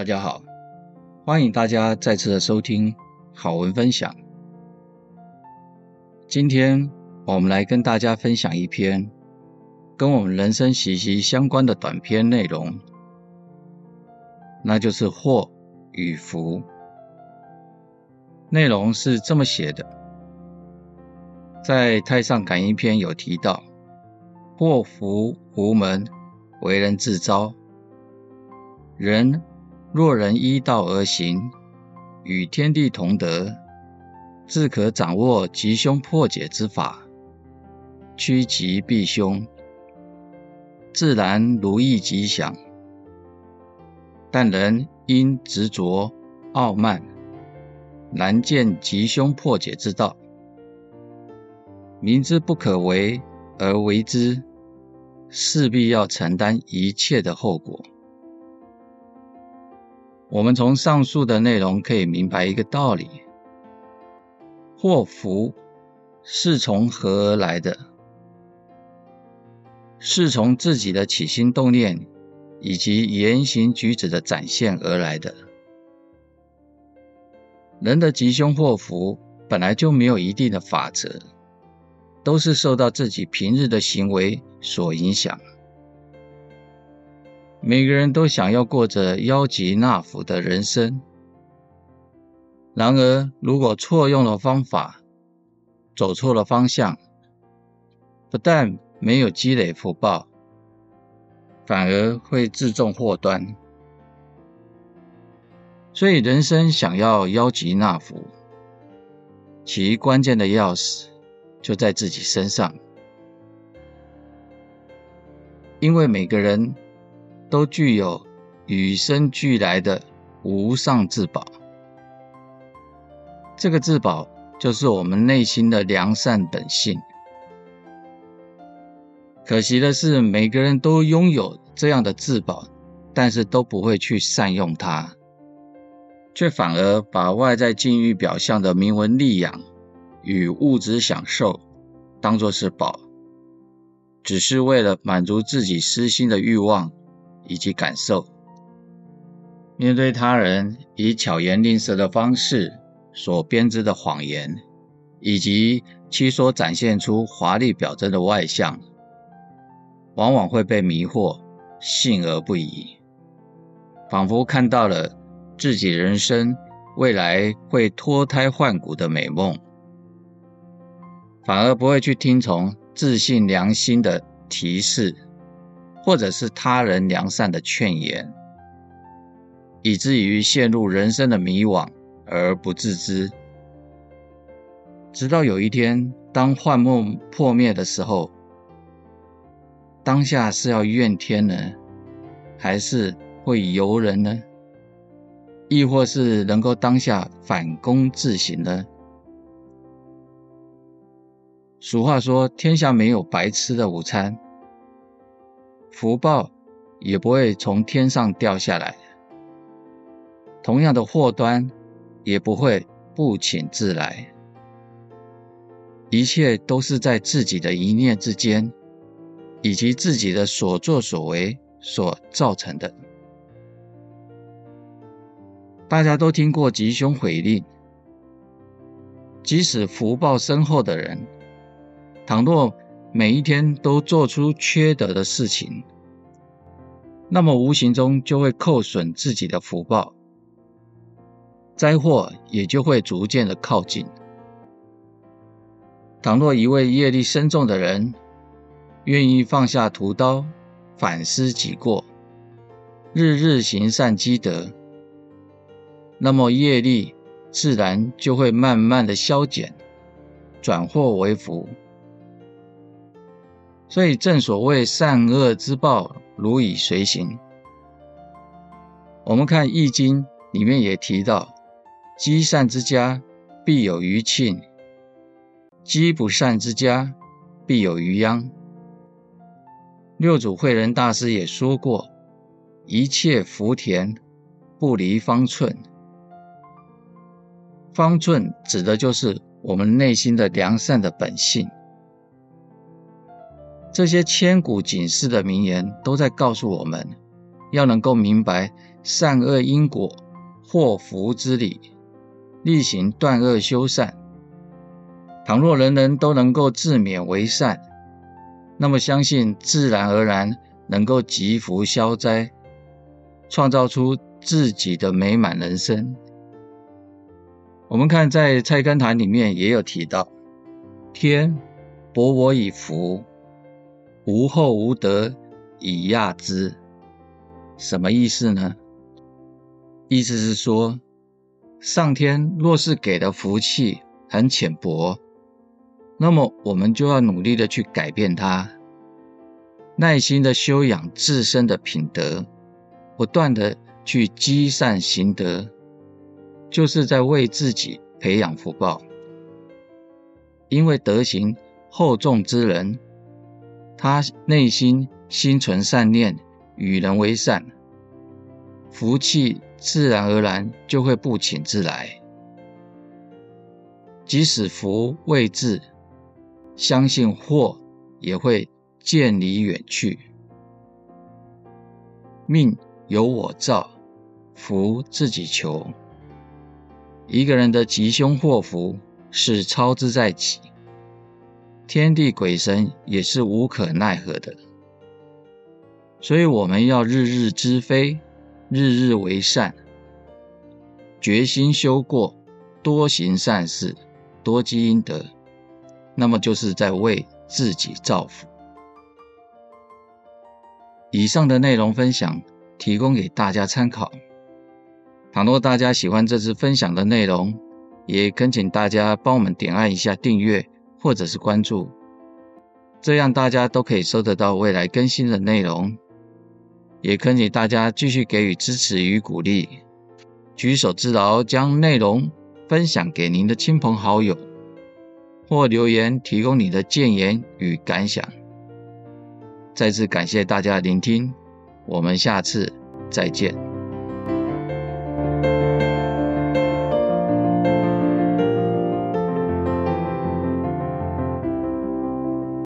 大家好，欢迎大家再次的收听好文分享。今天我们来跟大家分享一篇跟我们人生息息相关的短篇内容，那就是祸与福。内容是这么写的，在《太上感应篇》有提到：祸福无门，为人自招。人若人依道而行，与天地同德，自可掌握吉凶破解之法，趋吉避凶，自然如意吉祥。但人因执着傲慢，难见吉凶破解之道，明知不可为而为之，势必要承担一切的后果。我们从上述的内容可以明白一个道理：祸福是从何而来的？是从自己的起心动念以及言行举止的展现而来的。人的吉凶祸福本来就没有一定的法则，都是受到自己平日的行为所影响。每个人都想要过着邀吉纳福的人生，然而如果错用了方法，走错了方向，不但没有积累福报，反而会自种祸端。所以，人生想要邀吉纳福，其关键的钥匙就在自己身上，因为每个人。都具有与生俱来的无上至宝，这个至宝就是我们内心的良善本性。可惜的是，每个人都拥有这样的至宝，但是都不会去善用它，却反而把外在境遇表象的名闻利养与物质享受当作是宝，只是为了满足自己私心的欲望。以及感受，面对他人以巧言令色的方式所编织的谎言，以及其所展现出华丽表征的外相，往往会被迷惑，信而不疑，仿佛看到了自己人生未来会脱胎换骨的美梦，反而不会去听从自信良心的提示。或者是他人良善的劝言，以至于陷入人生的迷惘而不自知。直到有一天，当幻梦破灭的时候，当下是要怨天呢，还是会尤人呢？亦或是能够当下反躬自省呢？俗话说：“天下没有白吃的午餐。”福报也不会从天上掉下来，同样的祸端也不会不请自来，一切都是在自己的一念之间，以及自己的所作所为所造成的。大家都听过吉凶悔令，即使福报深厚的人，倘若每一天都做出缺德的事情，那么无形中就会扣损自己的福报，灾祸也就会逐渐的靠近。倘若一位业力深重的人，愿意放下屠刀，反思己过，日日行善积德，那么业力自然就会慢慢的消减，转祸为福。所以，正所谓善恶之报，如影随形。我们看《易经》里面也提到：“积善之家，必有余庆；积不善之家，必有余殃。”六祖慧能大师也说过：“一切福田，不离方寸。”方寸指的就是我们内心的良善的本性。这些千古警示的名言，都在告诉我们，要能够明白善恶因果、祸福之理，力行断恶修善。倘若人人都能够自勉为善，那么相信自然而然能够积福消灾，创造出自己的美满人生。我们看在《菜根谭》里面也有提到：“天博我以福，无厚无德以亚之。”什么意思呢？意思是说，上天若是给的福气很浅薄，那么我们就要努力的去改变它，耐心的修养自身的品德，不断的去积善行德。就是在为自己培养福报，因为德行厚重之人，他内心心存善念，与人为善，福气自然而然就会不请自来。即使福未至，相信祸也会渐离远去。命由我造，福自己求。一个人的吉凶祸福是操之在己，天地鬼神也是无可奈何的。所以我们要日日知非，日日为善，决心修过，多行善事，多积阴德，那么就是在为自己造福。以上的内容分享，提供给大家参考。倘若大家喜欢这次分享的内容，也恳请大家帮我们点按一下订阅或者是关注，这样大家都可以收得到未来更新的内容。也恳请大家继续给予支持与鼓励，举手之劳将内容分享给您的亲朋好友，或留言提供你的建言与感想。再次感谢大家聆听，我们下次再见。